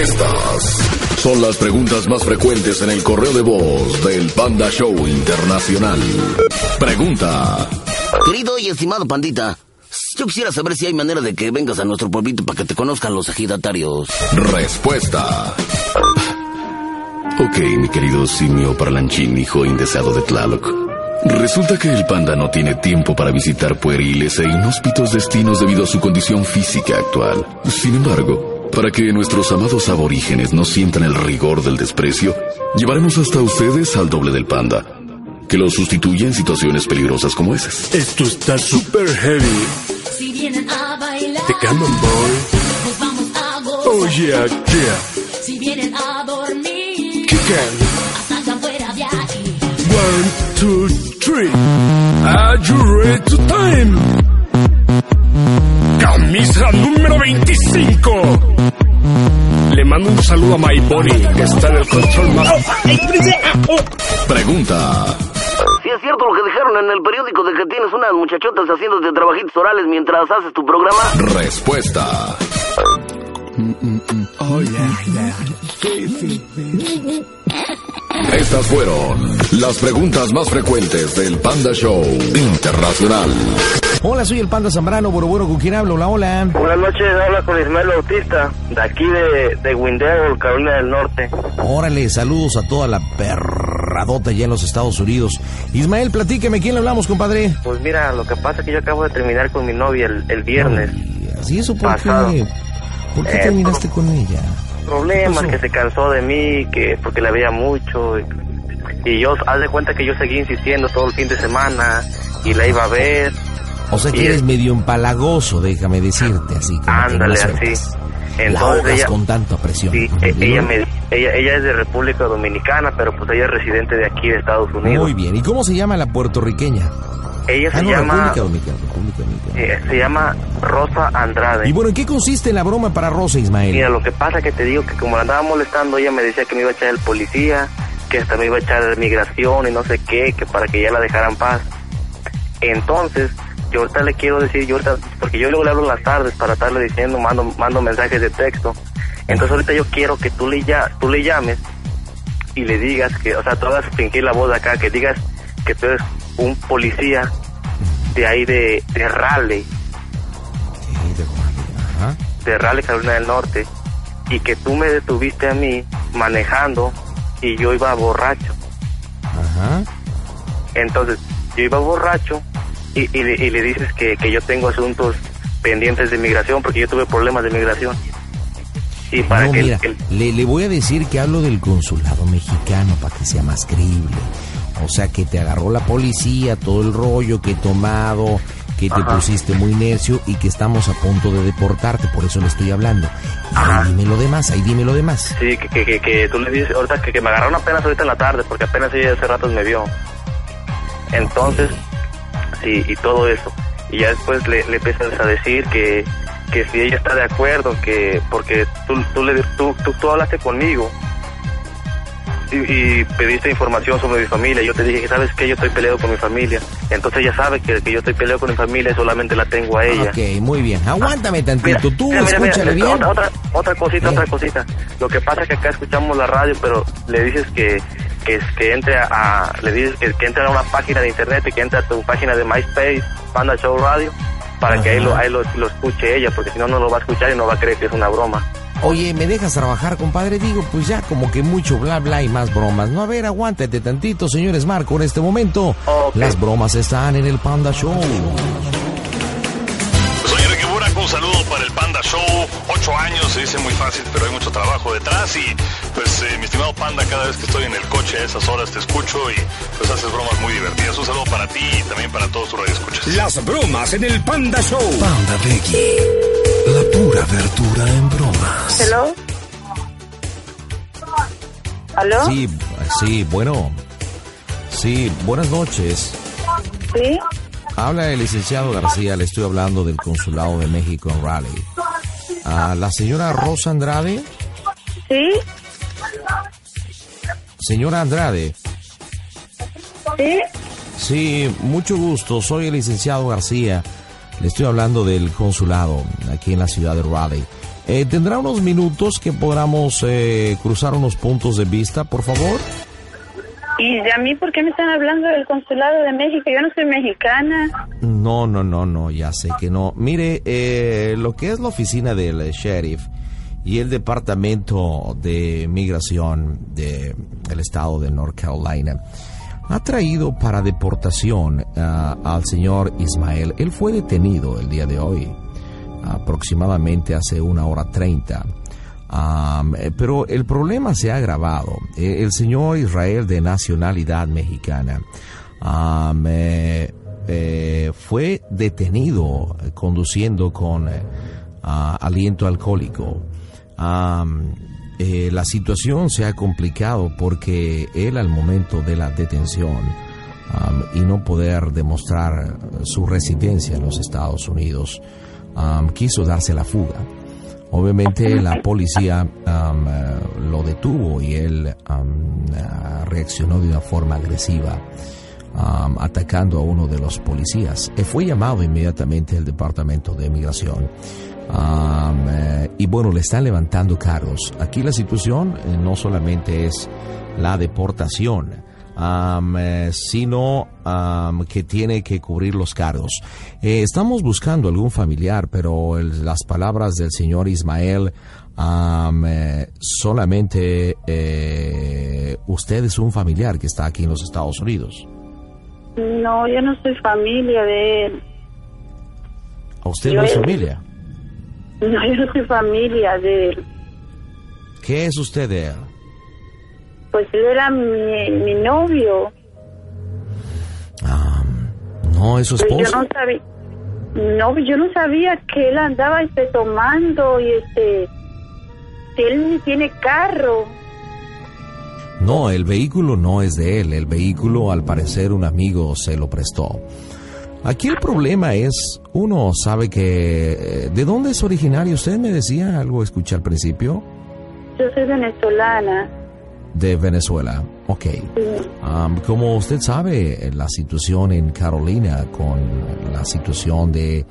Estas son las preguntas más frecuentes en el correo de voz del Panda Show Internacional. Pregunta. Querido y estimado pandita, yo quisiera saber si hay manera de que vengas a nuestro pueblito para que te conozcan los ejidatarios. Respuesta. Ok, mi querido simio parlanchín, hijo indeseado de Tlaloc. Resulta que el panda no tiene tiempo para visitar pueriles e inhóspitos destinos debido a su condición física actual. Sin embargo, para que nuestros amados aborígenes no sientan el rigor del desprecio, llevaremos hasta ustedes al doble del panda, que los sustituye en situaciones peligrosas como esas. Esto está super heavy. Si vienen a bailar, The Cannon Boy. nos vamos a gozar. Oh yeah, yeah. Si vienen a dormir, fuera de aquí. One, two, three. Are you ready to time? Camisa número 25. Mando un saludo a My Bunny, que está en el control más. Pregunta. Si es cierto lo que dijeron en el periódico de que tienes unas muchachotas haciéndote trabajitos orales mientras haces tu programa. Respuesta. Estas fueron las preguntas más frecuentes del Panda Show Internacional. Hola, soy el Panda Zambrano, Boroboro, ¿con quién hablo? Hola, hola. Buenas noches, habla con Ismael Bautista, de aquí de, de Windell, Carolina del Norte. Órale, saludos a toda la perradota allá en los Estados Unidos. Ismael, platíqueme, ¿quién le hablamos, compadre? Pues mira, lo que pasa es que yo acabo de terminar con mi novia el, el viernes. ¿Así eso por Pasado. qué? ¿Por qué Eh, terminaste con ella? Problemas, que se cansó de mí, que porque la veía mucho. Y, y yo, haz de cuenta que yo seguí insistiendo todo el fin de semana y la iba a ver. O sea que y- eres medio empalagoso, déjame decirte así. como que no Ándale, la así. La Entonces ahogas ella, con tanta presión. sí, e- ¿Y ella, luego? me, ella, ella es de República Dominicana, pero pues ella es residente de aquí, de Estados Unidos. Muy bien. ¿Y cómo se llama la puertorriqueña? Ella se Ah, no, llama, República Dominicana. República Dominicana. eh, se llama Rosa Andrade. Y bueno, ¿en qué consiste la broma para Rosa, Ismael? Mira, lo que pasa que te digo que como la andaba molestando, ella me decía que me iba a echar el policía, que hasta me iba a echar migración y no sé qué, que para que ya la dejaran paz. Entonces, yo ahorita le quiero decir, yo ahorita, porque yo luego le hablo en las tardes para estarle diciendo, mando, mando mensajes de texto. Entonces ahorita yo quiero que tú le, ya, tú le llames y le digas que, o sea, tú hagas fingir la voz de acá, que digas que tú eres un policía de ahí de, de Raleigh, Sí, de. Ajá. de Raleigh, Carolina del Norte, y que tú me detuviste a mí manejando y yo iba borracho. Ajá. Entonces, yo iba borracho y, y le, y le dices que, que yo tengo asuntos pendientes de migración porque yo tuve problemas de migración. Y para no, que el- mira, el- le, le voy a decir que hablo del consulado mexicano para que sea más creíble. O sea, que te agarró la policía, todo el rollo que he tomado, que te Ajá. pusiste muy necio y que estamos a punto de deportarte, por eso le estoy hablando. Ahí dime lo demás, ahí dime lo demás. sí, que, que, que, tú le dices, ahorita que, que me agarraron apenas ahorita en la tarde porque apenas ella hace rato me vio. Entonces, y todo eso. Y ya después le, le empiezas a decir que, que si ella está de acuerdo, que porque tú, tú, le, tú, tú, tú hablaste conmigo y, y pediste información sobre mi familia. Yo te dije que sabes que yo estoy peleado con mi familia. Entonces ella sabe que, que yo estoy peleado con mi familia y solamente la tengo a ella. Ok, muy bien. Aguántame tantito. Mira, Tú mira, mira, mira, escúchale bien. Otra, otra, otra cosita, Eh. otra cosita. Lo que pasa es que acá escuchamos la radio, pero le dices que que, que entre a, le dices que, que entre a una página de internet y que entre a tu página de MySpace, Panda Show Radio, para que ahí, lo, ahí lo, lo escuche ella, porque si no, no lo va a escuchar y no va a creer que es una broma. Oye, ¿me dejas trabajar, compadre? Digo, pues ya como que mucho bla bla y más bromas. No, a ver, aguántate tantito, señores Marco, en este momento. Las bromas están en el Panda Show. Ocho años, se dice muy fácil, pero hay mucho trabajo detrás. Y pues, eh, mi estimado Panda, cada vez que estoy en el coche a esas horas te escucho y pues haces bromas muy divertidas. Un saludo para ti y también para todos tus radioescuchas. Las bromas en el Panda Show. Panda Becky. La pura verdura en bromas. Hello. ¿Aló? Sí, sí, bueno. Sí, buenas noches. ¿Sí? Habla el licenciado García, le estoy hablando del Consulado de México en Raleigh. Ah, la señora Rosa Andrade. ¿Sí? Señora Andrade. ¿Sí? Sí, mucho gusto. Soy el licenciado García. Le estoy hablando del consulado aquí en la ciudad de Raleigh. Eh, ¿Tendrá unos minutos que podamos eh, cruzar unos puntos de vista, por favor? ¿Y a mí por qué me están hablando del consulado de México? Yo no soy mexicana. No, no, no, no, ya sé que no. Mire, eh, lo que es la oficina del sheriff y el departamento de migración del estado de North Carolina ha traído para deportación ah, al señor Ismael. Él fue detenido el día de hoy, aproximadamente hace una hora treinta. Eh, pero el problema se ha agravado. Eh, el señor Israel de nacionalidad mexicana eh, fue detenido conduciendo con aliento alcohólico. La situación se ha complicado porque él al momento de la detención y no poder demostrar su residencia en los Estados Unidos, quiso darse la fuga. Obviamente la policía am, eh, lo detuvo y él am, eh, reaccionó de una forma agresiva, am, atacando a uno de los policías. Eh, fue llamado inmediatamente al Departamento de Migración. Eh, y bueno, le están levantando cargos. Aquí la situación no solamente es la deportación, eh, sino am, que tiene que cubrir los cargos. Eh, estamos buscando algún familiar, pero el- las palabras del señor Ismael, eh, solamente eh, usted es un familiar que está aquí en los Estados Unidos. No, yo no soy familia de él. ¿A usted Yo no es familia? No, yo no soy familia de él. ¿Qué es usted de él? Pues él era mi, mi novio. No, es su Pero esposo. yo no sabía. No, yo no sabía que él andaba este, tomando y este. Que él ni tiene carro. No, el vehículo no es de él. El vehículo, al parecer, un amigo se lo prestó. Aquí el problema es, uno sabe que... eh, ¿De dónde es originario? Usted me decía algo, escuché al principio. Yo soy venezolana. De Venezuela. Ok. Am, como usted sabe, la situación en Carolina con la situación de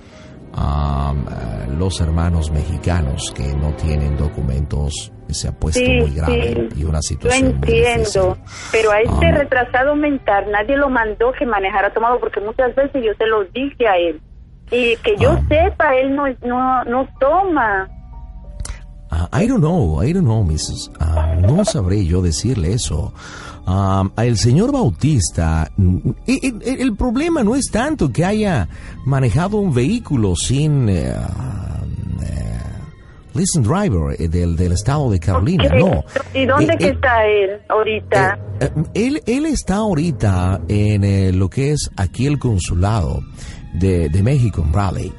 am, eh, los hermanos mexicanos que no tienen documentos se ha puesto Sí, muy grave sí. y una situación difícil. entiendo, pero a este Ah. retrasado mental nadie lo mandó que manejara tomado porque muchas veces yo se lo dije a él. Y que yo Ah. sepa, él no, no, no toma. Ah, I don't know, I don't know, Mrs. Ah, no sabré yo decirle eso. Ah, el señor Bautista, mm, el, el- el problema no es tanto que haya manejado un vehículo sin eh, eh, listen driver eh, del, del estado de Carolina, no. ¿Y dónde Eh, que eh, está él ahorita? eh, él, él está ahorita en lo que es aquí el consulado de, de México en Raleigh.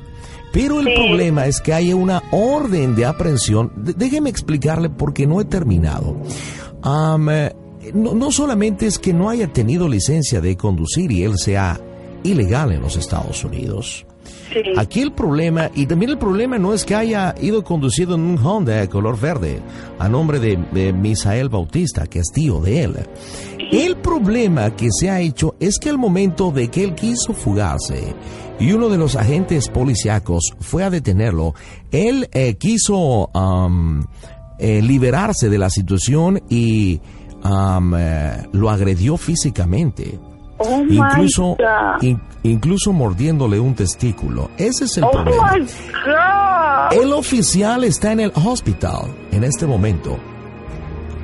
Pero el Sí. problema es que hay una orden de aprehensión. Déjeme explicarle porque no he terminado. Eh, no, no solamente es que no haya tenido licencia de conducir y él sea ilegal en los Estados Unidos. Sí. Aquí el problema, y también el problema no es que haya ido conducido en un Honda de color verde a nombre de, de Misael Bautista, que es tío de él. El problema que se ha hecho es que al momento de que él quiso fugarse y uno de los agentes policíacos fue a detenerlo, él eh, quiso eh, liberarse de la situación y eh, lo agredió físicamente. Oh my Incluso, God. in- incluso mordiéndole un testículo. Ese es el oh problema. my God. El oficial está en el hospital en este momento.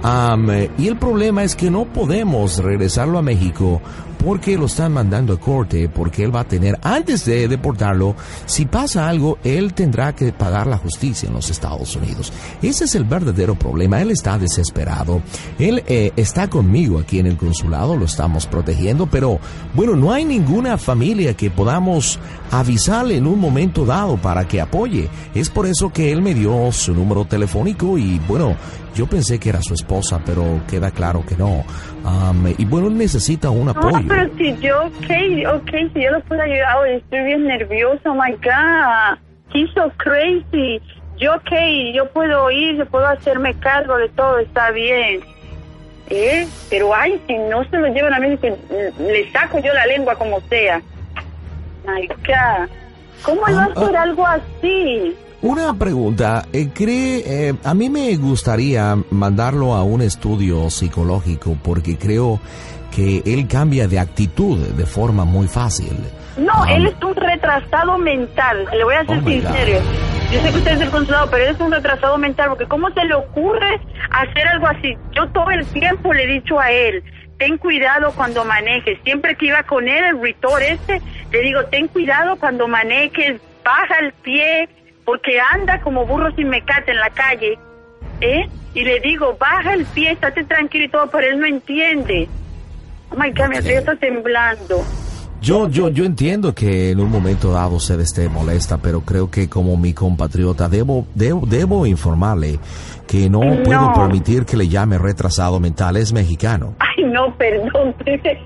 Eh, y el problema es que no podemos regresarlo a México porque lo están mandando a corte, porque él va a tener, antes de deportarlo, si pasa algo, él tendrá que pagar la justicia en los Estados Unidos. Ese es el verdadero problema. Él está desesperado. Él eh, está conmigo aquí en el consulado, lo estamos protegiendo, pero bueno, no hay ninguna familia que podamos avisarle en un momento dado para que apoye. Es por eso que él me dio su número telefónico y bueno, yo pensé que era su esposa, pero queda claro que no. Am, y bueno, él necesita un apoyo. Pero si yo, ok, ok, si yo lo puedo ayudar, estoy bien nerviosa, oh my God, he's so crazy. Yo, ok, yo puedo ir, yo puedo hacerme cargo de todo, está bien. ¿Eh? Pero, ay, si no se lo llevan a mí, le saco yo la lengua como sea. My God, ¿cómo él va a Ah, hacer algo así? Una pregunta, eh, ¿cree, eh, a mí me gustaría mandarlo a un estudio psicológico porque creo que él cambia de actitud de forma muy fácil. No, él es un retrasado mental. Le voy a ser Oh, sincero. Yo sé que usted es el consulado, pero él es un retrasado mental porque ¿cómo se le ocurre hacer algo así? Yo todo el tiempo le he dicho a él, ten cuidado cuando manejes. Siempre que iba con él, el ritor este, le digo, ten cuidado cuando manejes, baja el pie, porque anda como burro sin mecate en la calle. ¿Eh? Y le digo, baja el pie, estate tranquilo y todo, pero él no entiende. My God, mi estoy hasta temblando. Yo, yo, yo entiendo que en un momento dado usted esté molesta, pero creo que como mi compatriota debo, debo, debo informarle que no, No. puedo permitir que le llame retrasado mental. Es mexicano. Ay, no, perdón, estoy,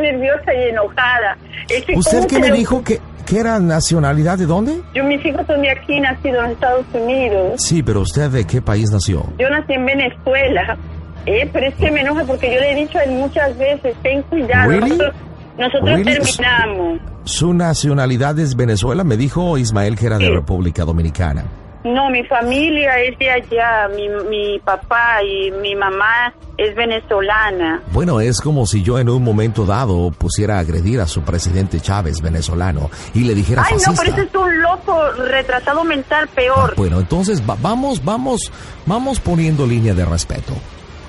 nerviosa y enojada. Es que ¿Usted ¿cómo qué se me lo- dijo que, que era nacionalidad de dónde? Yo, mis hijos son de aquí, nacidos en Estados Unidos. Sí, pero usted de qué país nació? Yo nací en Venezuela. Eh, pero es que me enoja porque yo le he dicho a él muchas veces, ten cuidado. Really? Nosotros, nosotros Really? terminamos. Su nacionalidad es Venezuela, me dijo Ismael que era de. República Dominicana. No, mi familia es de allá. Mi, mi papá y mi mamá es venezolana. Bueno, es como si yo en un momento dado pusiera a agredir a su presidente Chávez venezolano y le dijera Ay, no, pero ese es un loco retrasado mental peor. Bueno, entonces va- vamos, vamos, vamos poniendo línea de respeto.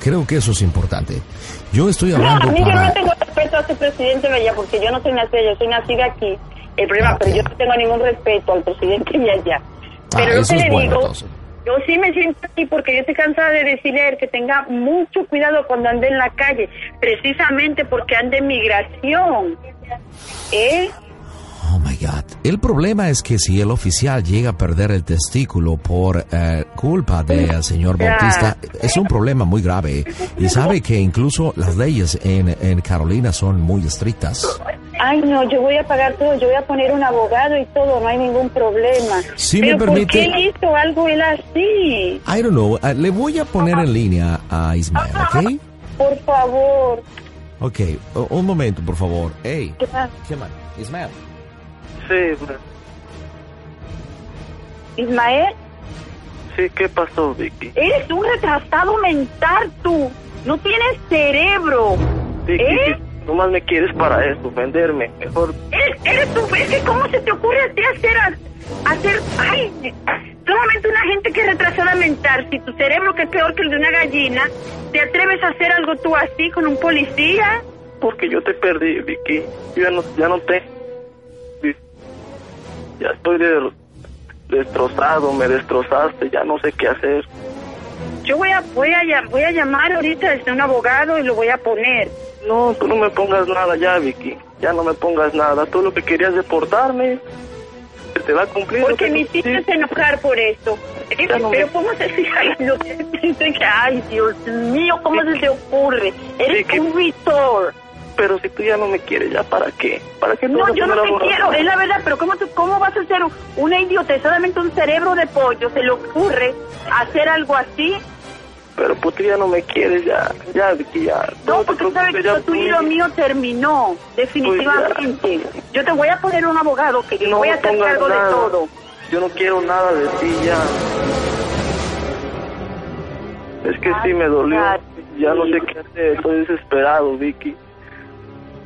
Creo que eso es importante. Yo estoy No, hablando a mí yo no tengo respeto a su presidente de allá porque yo no soy nacida, yo soy nacida aquí. El problema, Ah, pero yo no tengo ningún respeto al presidente de allá. Ah, Pero lo eso que le bueno, digo, entonces. yo sí me siento así porque yo estoy cansada de decirle a él que tenga mucho cuidado cuando ande en la calle, precisamente porque ande en migración. ¿Eh? Oh my God. El problema es que si el oficial llega a perder el testículo por eh, culpa del señor Ya. Bautista, es un problema muy grave. Y sabe que incluso las leyes en, en Carolina son muy estrictas. Ay, no, yo voy a pagar todo, yo voy a poner un abogado y todo, no hay ningún problema. Me Pero permite- ¿por qué hizo algo él así? I don't know. eh, le voy a poner en línea a Ismael, ¿ok? Por favor. Ok, un momento, por favor. Hey, ¿Qué man? Ismael. Sí, Ismael, sí, ¿qué pasó, Vicky? eres un retrasado mental tú. No tienes cerebro. Vicky, ¿Eh? nomás me quieres para eso, venderme. Mejor, Eres, eres tú, es que cómo se te ocurre a ti hacer, hacer, ay, solamente una gente que es retrasada mental. Si tu cerebro que es peor que el de una gallina, te atreves a hacer algo tú así con un policía. porque yo te perdí, Vicky. Yo ya no, ya no te... Ya estoy de- destrozado, me destrozaste, ya no sé qué hacer. Yo voy a, voy a, voy a llamar ahorita a un abogado y lo voy a poner. No, tú no me pongas nada ya, Vicky. Ya no me pongas nada. Tú lo que querías deportarme, se te va a cumplir. Porque que me hiciste sí. enojar por esto. Eh, me- Pero ¿cómo se ay, lo que ay, Dios mío, ¿cómo se te ocurre? Eres que- un vitor. Pero si tú ya no me quieres, ¿ya para qué? ¿Para qué No, yo no te quiero, es la verdad, pero ¿cómo, tú- cómo vas a ser una idiota? Solamente un cerebro de pollo se le ocurre hacer algo así. Pero pues tú ya no me quieres, ya, ya, Vicky, ya. No, porque tú sabes que lo tuyo y lo mío terminó, definitivamente. Yo te voy a poner un abogado que yo No voy a hacer cargo de todo. Yo no quiero nada de ti ya. Es que sí me dolió. Ay, Ya no sé qué hacer. Estoy desesperado, Vicky.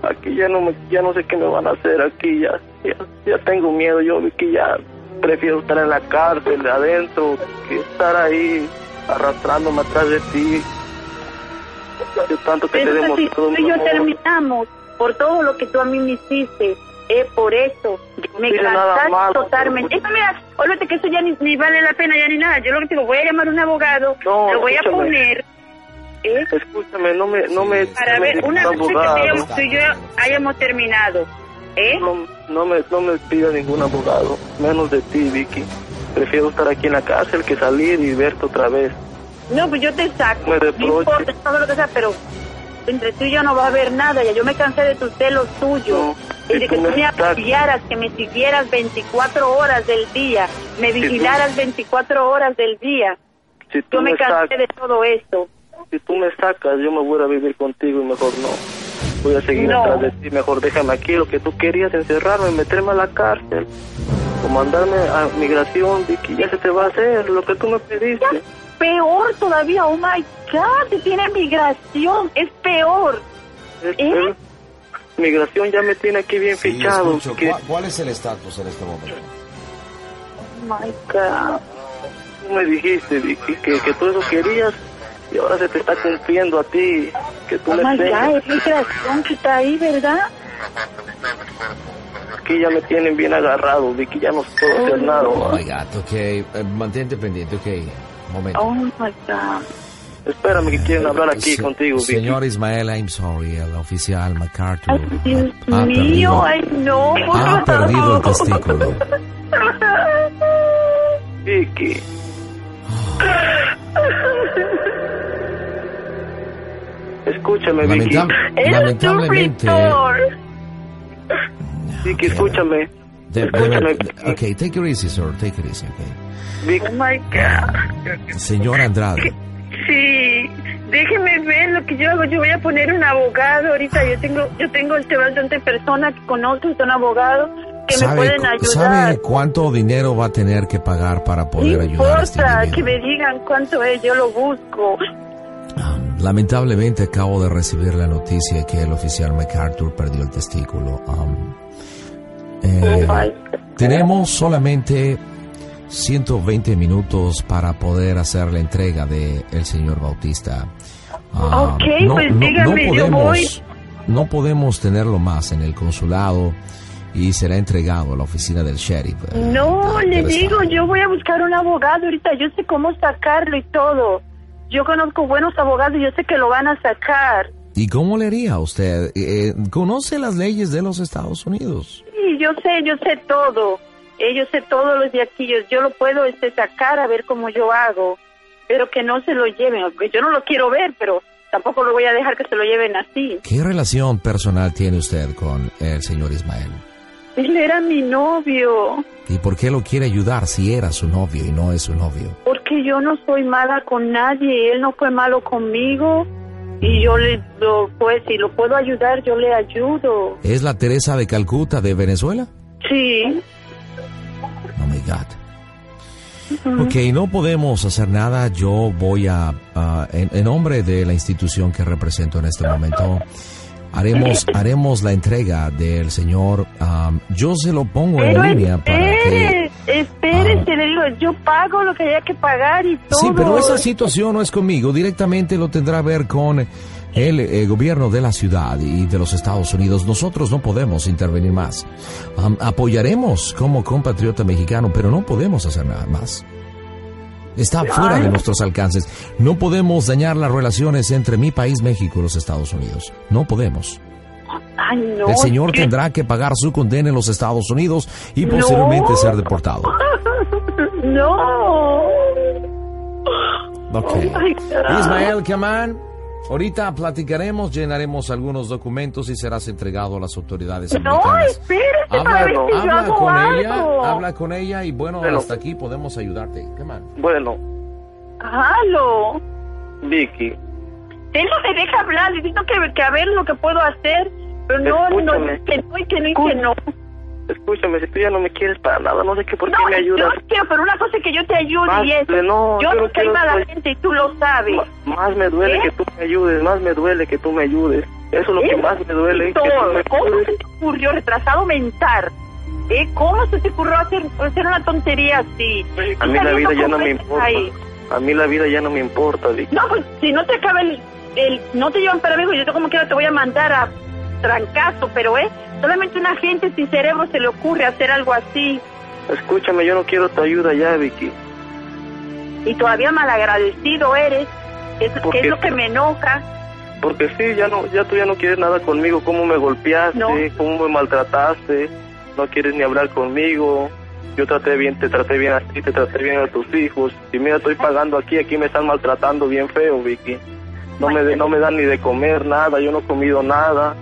Aquí ya no me, ya no sé qué me van a hacer aquí. Ya, ya, ya tengo miedo. Yo, Vicky, ya prefiero estar en la cárcel, de adentro, que estar ahí arrastrándome atrás de ti. Yo tanto que te si demostrado tú y yo amor. terminamos por todo lo que tú a mí me hiciste, eh, por eso, me cansaste totalmente. pero- Eso, mira, olvídate que eso ya ni, ni vale la pena ya ni nada. Yo lo que te digo, voy a llamar a un abogado, No, lo voy a poner, eh, Escúchame, no me, no me, para no me ver, una vez que hayamos- tú y yo hayamos terminado, ¿eh? No, no me, no me pida ningún abogado, menos de ti, Vicky. Prefiero estar aquí en la cárcel que salir y verte otra vez. No, pues yo te saco. Me No importa, todo lo que sea, pero entre tú y yo no va a haber nada. Ya yo me cansé de tus celos tuyos. No, y si de tú que tú me apoyaras, que me siguieras 24 horas del día, me tú- vigilaras 24 horas del día. Si tú Yo me me cansé de todo esto. Si tú me sacas, yo me voy a vivir contigo y mejor no. Voy a seguir No. atrás de ti, mejor déjame aquí. Lo que tú querías, encerrarme, meterme a la cárcel. o mandarme a migración, Vicky, ya se te va a hacer lo que tú me pediste. Peor todavía, oh my God, te tiene migración, es peor. Es- ¿Eh? es- Migración ya me tiene aquí bien Sí, fichado. que ¿Cuál, cuál es el estatus en este momento? Oh my God. tú me dijiste, Vicky, que, que tú eso querías y ahora se te está cumpliendo a ti. Que tú Oh my God, tengas. es migración que está ahí, ¿verdad? Aquí ya me tienen bien agarrado, Vicky, ya no puedo hacer nada. Oh my God, ok. eh, mantente pendiente, ok. Un momento. Oh my God. Espérame que quieren hablar aquí Se- contigo, Vicky. Señor Ismael, I'm sorry, el oficial MacArthur Ay, Dios ha, ha mío, perdido, ay no, por ha perdido el testículo. Vicky, escúchame, Vicky. Lamentablemente. Vicky, escúchame. de- Escúchame. debe- ok, take it easy, sir, take it easy, ok. Vicky, Oh my God. Señor Andrade, Sí, déjeme ver lo que yo hago. Yo voy a poner un abogado ahorita. Yo tengo, yo tengo este bastante personas que conozco, son abogados que me ¿sabe, pueden ayudar. ¿sabe cuánto dinero va a tener que pagar para No poder ayudar a este importa que me digan cuánto es, yo lo busco. Lamentablemente acabo de recibir la noticia que el oficial MacArthur perdió el testículo. Um, eh, tenemos solamente 120 minutos para poder hacer la entrega de el señor Bautista. Ah, Ok, pues dígame, yo podemos, no podemos tenerlo más en el consulado y será entregado a la oficina del sheriff. eh, No, le digo, yo voy a buscar un abogado ahorita. Yo sé cómo sacarlo y todo. Yo conozco buenos abogados y yo sé que lo van a sacar. ¿Y cómo le haría usted? Eh, ¿Conoce las leyes de los Estados Unidos? Sí, yo sé, yo sé todo. Eh, yo sé todos los de aquí. Yo, yo lo puedo este, sacar a ver cómo yo hago. Pero que no se lo lleven. Yo no lo quiero ver, pero tampoco lo voy a dejar que se lo lleven así. ¿Qué relación personal tiene usted con el señor Ismael? Él era mi novio. ¿Y por qué lo quiere ayudar si era su novio y no es su novio? Porque yo no soy mala con nadie. Él no fue malo conmigo. Y yo le, lo, pues, si lo puedo ayudar, yo le ayudo. ¿Es la Teresa de Calcuta de Venezuela? Sí. Oh my God. Ok, no podemos hacer nada. Yo voy a, en, en nombre de la institución que represento en este momento, haremos, haremos la entrega del señor. um, yo se lo pongo en línea para que... espérese, le digo, yo pago lo que haya que pagar y todo. Sí, pero esa situación no es conmigo. Directamente lo tendrá que ver con el eh, gobierno de la ciudad y de los Estados Unidos. Nosotros no podemos intervenir más. Am, apoyaremos como compatriota mexicano, pero no podemos hacer nada más. Está fuera de nuestros alcances. No podemos dañar las relaciones entre mi país, México y los Estados Unidos. No podemos. Ay, no. El señor tendrá que pagar su condena en los Estados Unidos y No. posteriormente ser deportado. no. Ok. Oh. Ismael Kaman, ahorita platicaremos, llenaremos algunos documentos y serás entregado a las autoridades No, americanas. espérese para ver Habla, si yo habla hago con algo. ella, habla con ella y bueno, Bueno. hasta aquí podemos ayudarte. Kaman. bueno, Halo. Vicky, Él no me deja hablar, le digo que, que a ver lo que puedo hacer, pero no, no, que no, y que no, y que no. Escúchame, si tú ya no me quieres para nada, no sé qué por qué No, me ayudas. no quiero, pero una cosa es que yo te ayude Más y es. de- no, yo yo no soy mala soy- gente y tú lo sabes. Más me duele ¿Eh? que tú me ayudes, más me duele que tú me ayudes. Eso es lo que ¿Eh? más me duele. que tú Todo. me ¿Cómo ayudes. se te ocurrió, retrasado mental? ¿Eh? ¿Cómo se te ocurrió hacer, hacer una tontería así? A mí la vida ya no me importa. ahí. A mí la vida ya no me importa, Vicky. No, pues si no te acaba el, el no te llevan para amigo, yo como quiera te voy a mandar a trancazo, pero eh, solamente una gente sin cerebro se le ocurre hacer algo así Escúchame, yo no quiero tu ayuda ya, Vicky. y todavía malagradecido eres, es, ¿Por que es lo que me enoja. Porque sí, ya no, ya tú ya no quieres nada conmigo. ¿Cómo me golpeaste? No. ¿Cómo me maltrataste? No quieres ni hablar conmigo. Yo traté bien, te traté bien a ti, te traté bien a tus hijos. Y mira, estoy pagando aquí, aquí me están maltratando bien feo, Vicky. No me, de- no me dan ni de comer nada, yo no he comido nada.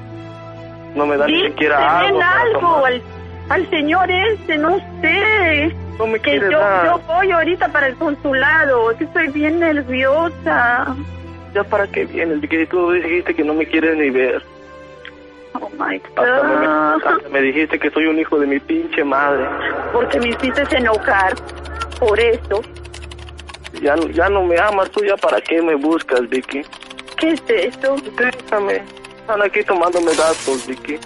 No me dan ni siquiera algo tomar. al, al señor ese, no sé. No me Que yo, dar. yo voy ahorita para el consulado, es que estoy bien nerviosa. ¿Ya para qué vienes, Vicky? Si tú dijiste que no me quieres ni ver. Oh my Hasta me, God. hasta me dijiste que soy un hijo de mi pinche madre. Porque me hiciste enojar. Por eso. Ya, no- ya no me amas, tú ya para qué me buscas, Vicky. ¿Qué es eso? Déjame. Están aquí tomándome datos, Vicky.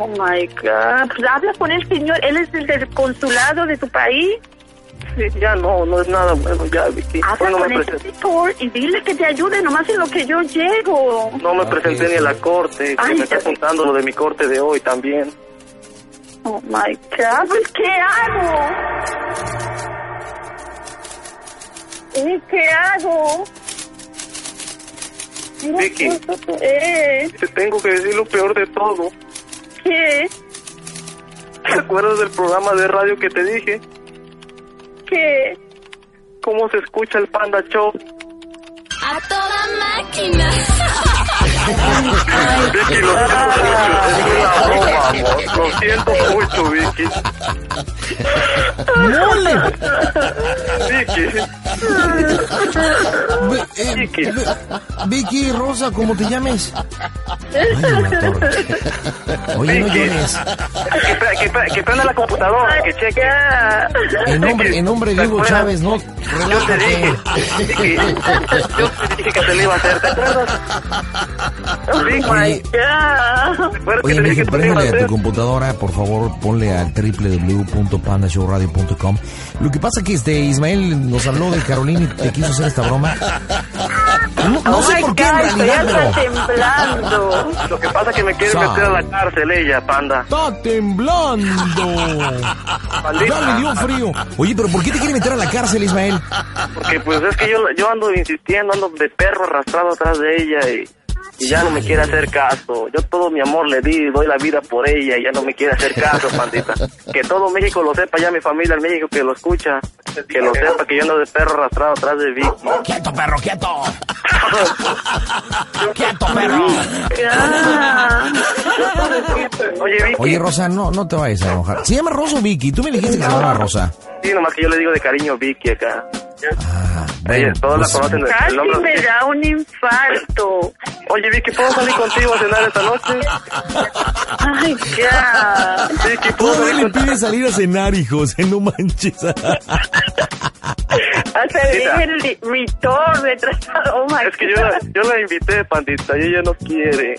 Oh my God. Pues habla con el señor. Él es el del consulado de tu país. Sí, ya no, no es nada bueno, ya, Vicky. Habla no con el y dile que te ayude nomás en lo que yo llego. no me presenté ni a la corte, que Ay, me está contando lo de mi corte de hoy también. Oh my God. Pues, ¿qué hago? ¿Y qué hago? Vicky. Eh, Te tengo que decir lo peor de todo. ¿Qué? ¿Te acuerdas del programa de radio que te dije? ¿Qué? ¿Cómo se escucha el Panda Show? A toda máquina. Vicky, lo siento mucho, es una broma, amor. Lo siento mucho, Vicky. ¡Mole! Vicky, eh, Vicky. Vicky Rosa, como te llames. Ay. Oye, no Vicky. llores. que, pre- que, pre- que prenda la computadora, que cheque. En nombre, en nombre de ¿Te Hugo? Chávez, no. Yo te Relájate. dije, Vicky, yo te dije que te lo iba a hacer, ¿te acuerdas? Vicky, Oye, Ya. ¿te acuerdas que Oye, iba a a tu computadora, por favor, ponle al www.pandashowradio.com. Lo que pasa que este Ismael nos habló de Carolina te quiso hacer esta broma. No, no Oh sé my por qué en God, realidad, ya pero... está temblando. Lo que pasa es que me quiere meter a la cárcel ella, panda. ¡Está temblando! Maldita. Ya le dio frío. Oye, pero ¿por qué te quiere meter a la cárcel, Ismael? Porque pues es que yo, yo ando insistiendo, ando de perro arrastrado atrás de ella y, y ya no me quiere hacer caso. Yo todo mi amor le di, doy la vida por ella y ya no me quiere hacer caso, pandita. Que todo México lo sepa, ya mi familia en México que lo escucha, que lo sepa que yo ando de perro arrastrado atrás de Vicky. ¡Quieto, perro, quieto! ¡Quieto, perro! Ya. Oye, Vicky, Oye, Rosa, no, no te vayas a enojar. Se llama Rosa o Vicky. Tú me dijiste que se llama Rosa. sí, nomás que yo le digo de cariño Vicky acá. Ah, Ella, todos pues, la conocen de- Casi el nombre. me da un infarto. Oye, Vicky, ¿puedo salir contigo a cenar esta noche? Ay, ya. Vicky, ¿puedo Todo salir le pide salir a cenar, hijos. No manches. Hasta dije mi tor retrasado. Oh my Es que yo la, yo la invité, pandita, y ella no quiere.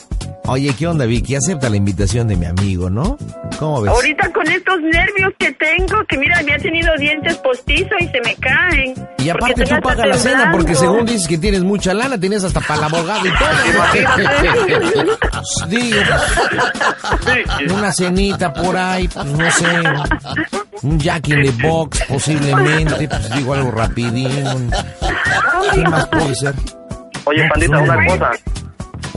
Oye, ¿qué onda, Vicky? Acepta la invitación de mi amigo, ¿no? ¿Cómo ves? Ahorita con estos nervios que tengo, que mira, me ha tenido dientes postizos y se me caen. Y aparte tú pagas la cena porque según dices que tienes mucha lana, tienes hasta para el abogado y todo. Digo, una cenita por ahí, pues no sé, un Jack in the Box posiblemente, pues digo algo rapidín. ¿Qué más puede ser? Oye, pandita, una cosa.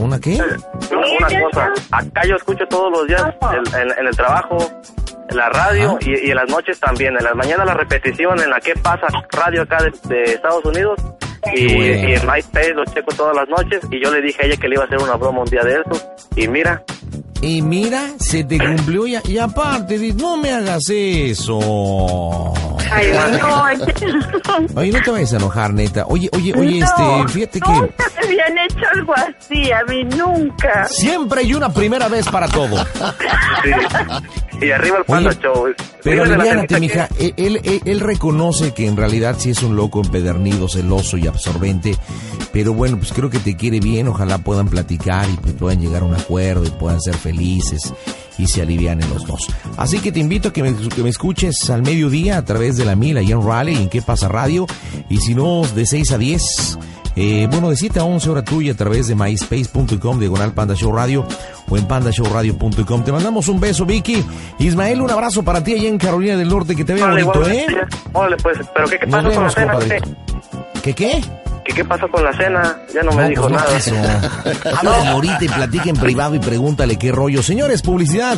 ¿Una qué? Una, una cosa. Acá yo escucho todos los días el- en, en el trabajo, en la radio y, y en las noches también. En las mañanas la repetición en la que pasa radio acá de, de Estados Unidos. Y, bueno. y en MySpace lo checo todas las noches. Y yo le dije a ella que le iba a hacer una broma un día de eso. Y mira, Y mira, se te cumplió ya. Y aparte, di- no me hagas eso. Ay, no, Oye, no te vayas a enojar, neta. Oye, oye, oye, No, este, fíjate que Nunca me habían hecho algo así, a mí nunca. siempre hay una primera vez para todo. sí. Y arriba el Panda Show. Pero de la aliviánate, mija. Él, él, él- él reconoce que en realidad sí es un loco empedernido, celoso y absorbente. Pero bueno, pues creo que te quiere bien. Ojalá puedan platicar y pues puedan llegar a un acuerdo y puedan ser felices y se alivianen los dos. Así que te invito a que me, que me escuches al mediodía a través de la Mila y en Raleigh en qué pasa radio. Y si no, de 6 a 10. Eh, bueno, de 7 a 11 hora tuya a través de myspace.com, diagonal Panda Show Radio o en pandashowradio.com. Te mandamos un beso, Vicky. Ismael, un abrazo para ti allá en Carolina del Norte, que te vea Órale, bonito, ¿eh? Órale, pues, pero ¿qué, qué Nos pasó con la cena? ¿Qué, ¿Qué qué? ¿Qué, pasó con la cena? Ya no me dijo pues no nada. quiso. Habla ahorita y platica en privado y pregúntale qué rollo. Señores, publicidad.